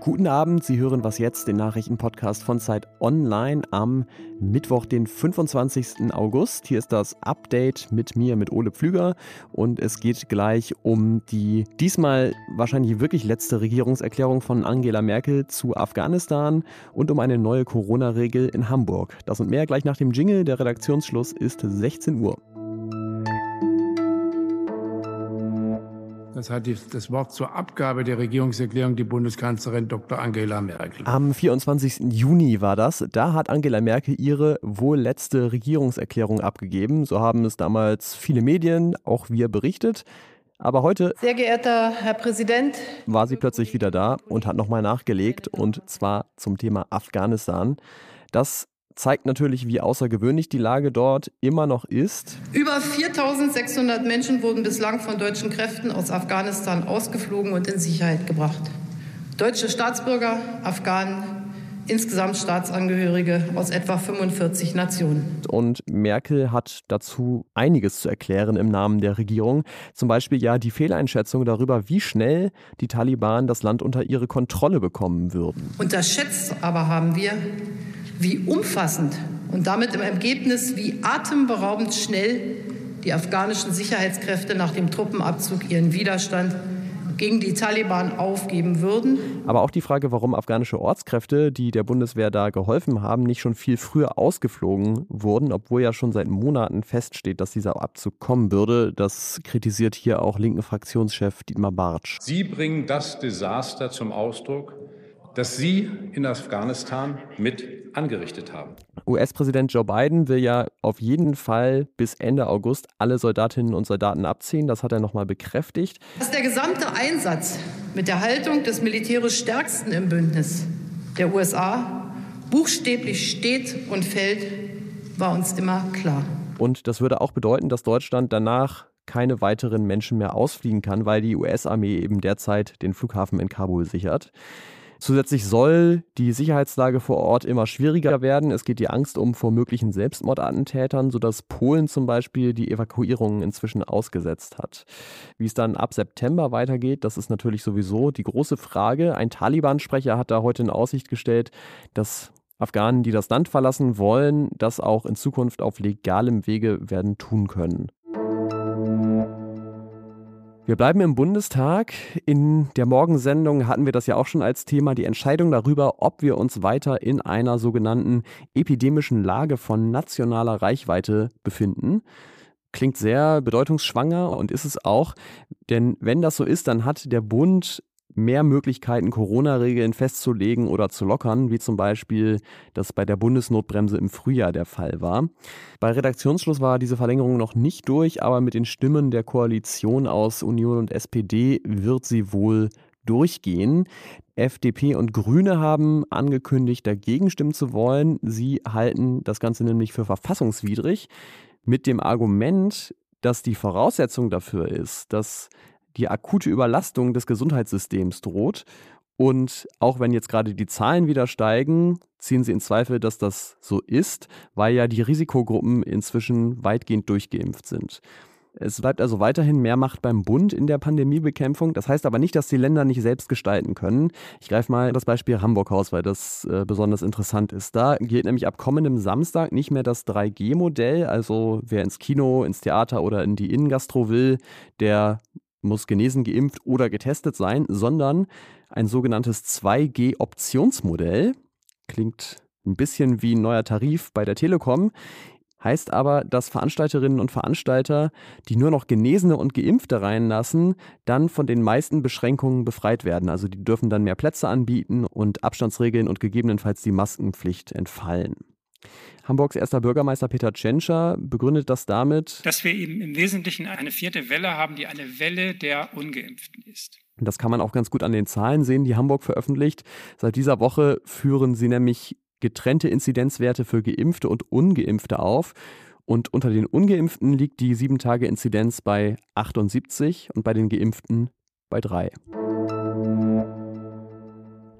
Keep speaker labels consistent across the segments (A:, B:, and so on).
A: Guten Abend, Sie hören was jetzt, den Nachrichtenpodcast von Zeit Online am Mittwoch, den 25. August. Hier ist das Update mit mir, mit Ole Pflüger und es geht gleich um die diesmal wahrscheinlich wirklich letzte Regierungserklärung von Angela Merkel zu Afghanistan und um eine neue Corona-Regel in Hamburg. Das und mehr gleich nach dem Jingle. Der Redaktionsschluss ist 16 Uhr.
B: Das hat das Wort zur Abgabe der Regierungserklärung die Bundeskanzlerin Dr. Angela Merkel.
A: Am 24. Juni war das. Da hat Angela Merkel ihre wohl letzte Regierungserklärung abgegeben. So haben es damals viele Medien, auch wir berichtet. Aber heute,
C: sehr geehrter Herr Präsident,
A: war sie plötzlich wieder da und hat nochmal nachgelegt und zwar zum Thema Afghanistan. Das zeigt natürlich, wie außergewöhnlich die Lage dort immer noch ist.
C: Über 4600 Menschen wurden bislang von deutschen Kräften aus Afghanistan ausgeflogen und in Sicherheit gebracht. Deutsche Staatsbürger, Afghanen, insgesamt Staatsangehörige aus etwa 45 Nationen.
A: Und Merkel hat dazu einiges zu erklären im Namen der Regierung. Zum Beispiel ja die Fehleinschätzung darüber, wie schnell die Taliban das Land unter ihre Kontrolle bekommen würden.
C: Unterschätzt aber haben wir, wie umfassend und damit im Ergebnis wie atemberaubend schnell die afghanischen Sicherheitskräfte nach dem Truppenabzug ihren Widerstand gegen die Taliban aufgeben würden.
A: Aber auch die Frage, warum afghanische Ortskräfte, die der Bundeswehr da geholfen haben, nicht schon viel früher ausgeflogen wurden, obwohl ja schon seit Monaten feststeht, dass dieser Abzug kommen würde, das kritisiert hier auch linken Fraktionschef Dietmar Bartsch.
D: Sie bringen das Desaster zum Ausdruck, das Sie in Afghanistan mit angerichtet haben.
A: US-Präsident Joe Biden will ja auf jeden Fall bis Ende August alle Soldatinnen und Soldaten abziehen. Das hat er nochmal bekräftigt.
C: Dass der gesamte Einsatz mit der Haltung des militärisch stärksten im Bündnis, der USA, buchstäblich steht und fällt, war uns immer klar.
A: Und das würde auch bedeuten, dass Deutschland danach keine weiteren Menschen mehr ausfliegen kann, weil die US-Armee eben derzeit den Flughafen in Kabul sichert. Zusätzlich soll die Sicherheitslage vor Ort immer schwieriger werden. Es geht die Angst um vor möglichen Selbstmordattentätern, sodass Polen zum Beispiel die Evakuierungen inzwischen ausgesetzt hat. Wie es dann ab September weitergeht, das ist natürlich sowieso die große Frage. Ein Taliban-Sprecher hat da heute in Aussicht gestellt, dass Afghanen, die das Land verlassen wollen, das auch in Zukunft auf legalem Wege werden tun können. Wir bleiben im Bundestag. In der Morgensendung hatten wir das ja auch schon als Thema, die Entscheidung darüber, ob wir uns weiter in einer sogenannten epidemischen Lage von nationaler Reichweite befinden. Klingt sehr bedeutungsschwanger und ist es auch, denn wenn das so ist, dann hat der Bund mehr Möglichkeiten, Corona-Regeln festzulegen oder zu lockern, wie zum Beispiel das bei der Bundesnotbremse im Frühjahr der Fall war. Bei Redaktionsschluss war diese Verlängerung noch nicht durch, aber mit den Stimmen der Koalition aus Union und SPD wird sie wohl durchgehen. FDP und Grüne haben angekündigt, dagegen stimmen zu wollen. Sie halten das Ganze nämlich für verfassungswidrig mit dem Argument, dass die Voraussetzung dafür ist, dass die akute Überlastung des Gesundheitssystems droht. Und auch wenn jetzt gerade die Zahlen wieder steigen, ziehen sie in Zweifel, dass das so ist, weil ja die Risikogruppen inzwischen weitgehend durchgeimpft sind. Es bleibt also weiterhin mehr Macht beim Bund in der Pandemiebekämpfung. Das heißt aber nicht, dass die Länder nicht selbst gestalten können. Ich greife mal das Beispiel Hamburg raus, weil das äh, besonders interessant ist. Da gilt nämlich ab kommendem Samstag nicht mehr das 3G-Modell. Also wer ins Kino, ins Theater oder in die Innengastro will, der muss genesen, geimpft oder getestet sein, sondern ein sogenanntes 2G-Optionsmodell. Klingt ein bisschen wie ein neuer Tarif bei der Telekom. Heißt aber, dass Veranstalterinnen und Veranstalter, die nur noch Genesene und Geimpfte reinlassen, dann von den meisten Beschränkungen befreit werden. Also die dürfen dann mehr Plätze anbieten und Abstandsregeln und gegebenenfalls die Maskenpflicht entfallen. Hamburgs erster Bürgermeister Peter Tschentscher begründet das damit,
E: dass wir eben im Wesentlichen eine vierte Welle haben, die eine Welle der Ungeimpften ist.
A: Das kann man auch ganz gut an den Zahlen sehen, die Hamburg veröffentlicht. Seit dieser Woche führen sie nämlich getrennte Inzidenzwerte für Geimpfte und Ungeimpfte auf. Und unter den Ungeimpften liegt die 7-Tage-Inzidenz bei 78 und bei den Geimpften bei 3.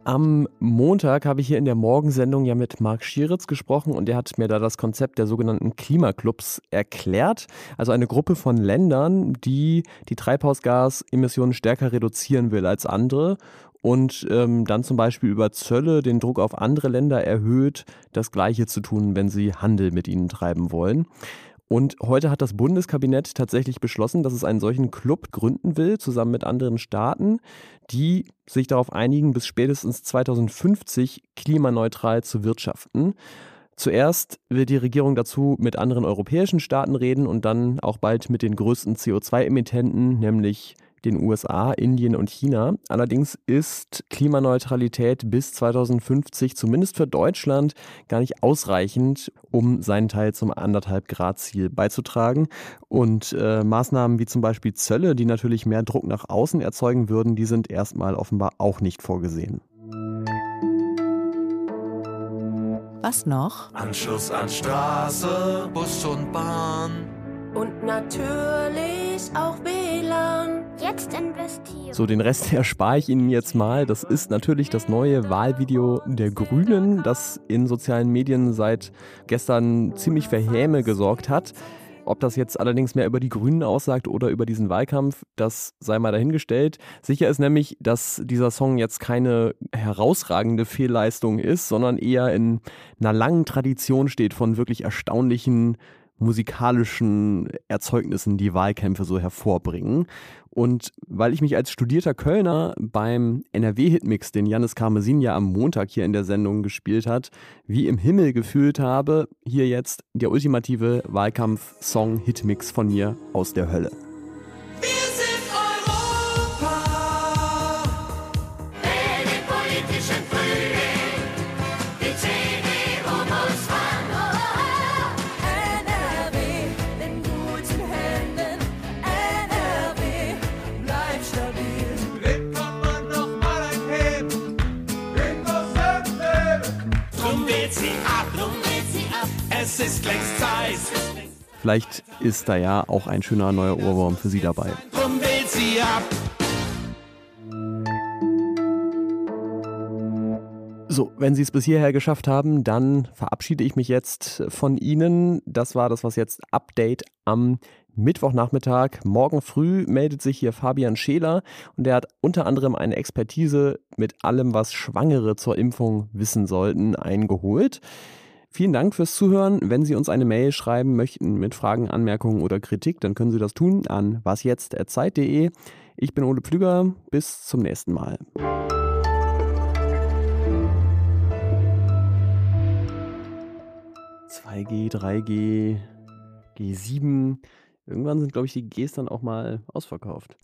A: Am Montag habe ich hier in der Morgensendung ja mit Marc Schieritz gesprochen und der hat mir da das Konzept der sogenannten Klimaclubs erklärt. Also eine Gruppe von Ländern, die die Treibhausgasemissionen stärker reduzieren will als andere und ähm, dann zum Beispiel über Zölle den Druck auf andere Länder erhöht, das Gleiche zu tun, wenn sie Handel mit ihnen treiben wollen. Und heute hat das Bundeskabinett tatsächlich beschlossen, dass es einen solchen Club gründen will, zusammen mit anderen Staaten, die sich darauf einigen, bis spätestens 2050 klimaneutral zu wirtschaften. Zuerst will die Regierung dazu mit anderen europäischen Staaten reden und dann auch bald mit den größten CO2-Emittenten, nämlich den USA, Indien und China. Allerdings ist Klimaneutralität bis 2050 zumindest für Deutschland gar nicht ausreichend, um seinen Teil zum anderthalb Grad Ziel beizutragen. Und äh, Maßnahmen wie zum Beispiel Zölle, die natürlich mehr Druck nach außen erzeugen würden, die sind erstmal offenbar auch nicht vorgesehen.
F: Was noch?
G: Anschluss an Straße, Bus und Bahn.
H: Und natürlich auch WLAN.
I: Jetzt investieren.
A: So, den Rest erspare ich Ihnen jetzt mal. Das ist natürlich das neue Wahlvideo der Grünen, das in sozialen Medien seit gestern ziemlich für Häme gesorgt hat. Ob das jetzt allerdings mehr über die Grünen aussagt oder über diesen Wahlkampf, das sei mal dahingestellt. Sicher ist nämlich, dass dieser Song jetzt keine herausragende Fehlleistung ist, sondern eher in einer langen Tradition steht von wirklich erstaunlichen musikalischen Erzeugnissen, die Wahlkämpfe so hervorbringen. Und weil ich mich als studierter Kölner beim NRW-Hitmix, den Janis Karmesin ja am Montag hier in der Sendung gespielt hat, wie im Himmel gefühlt habe, hier jetzt der ultimative Wahlkampf-Song-Hitmix von mir aus der Hölle. Vielleicht ist da ja auch ein schöner neuer Ohrwurm für Sie dabei. So, wenn Sie es bis hierher geschafft haben, dann verabschiede ich mich jetzt von Ihnen. Das war das, was jetzt Update am Mittwochnachmittag. Morgen früh meldet sich hier Fabian Scheler und der hat unter anderem eine Expertise mit allem, was Schwangere zur Impfung wissen sollten, eingeholt. Vielen Dank fürs Zuhören. Wenn Sie uns eine Mail schreiben möchten mit Fragen, Anmerkungen oder Kritik, dann können Sie das tun an wasjetzt.zeit.de. Ich bin Ole Pflüger. Bis zum nächsten Mal. ...2G, 3G, G7. Irgendwann sind, glaube ich, die Gs dann auch mal ausverkauft.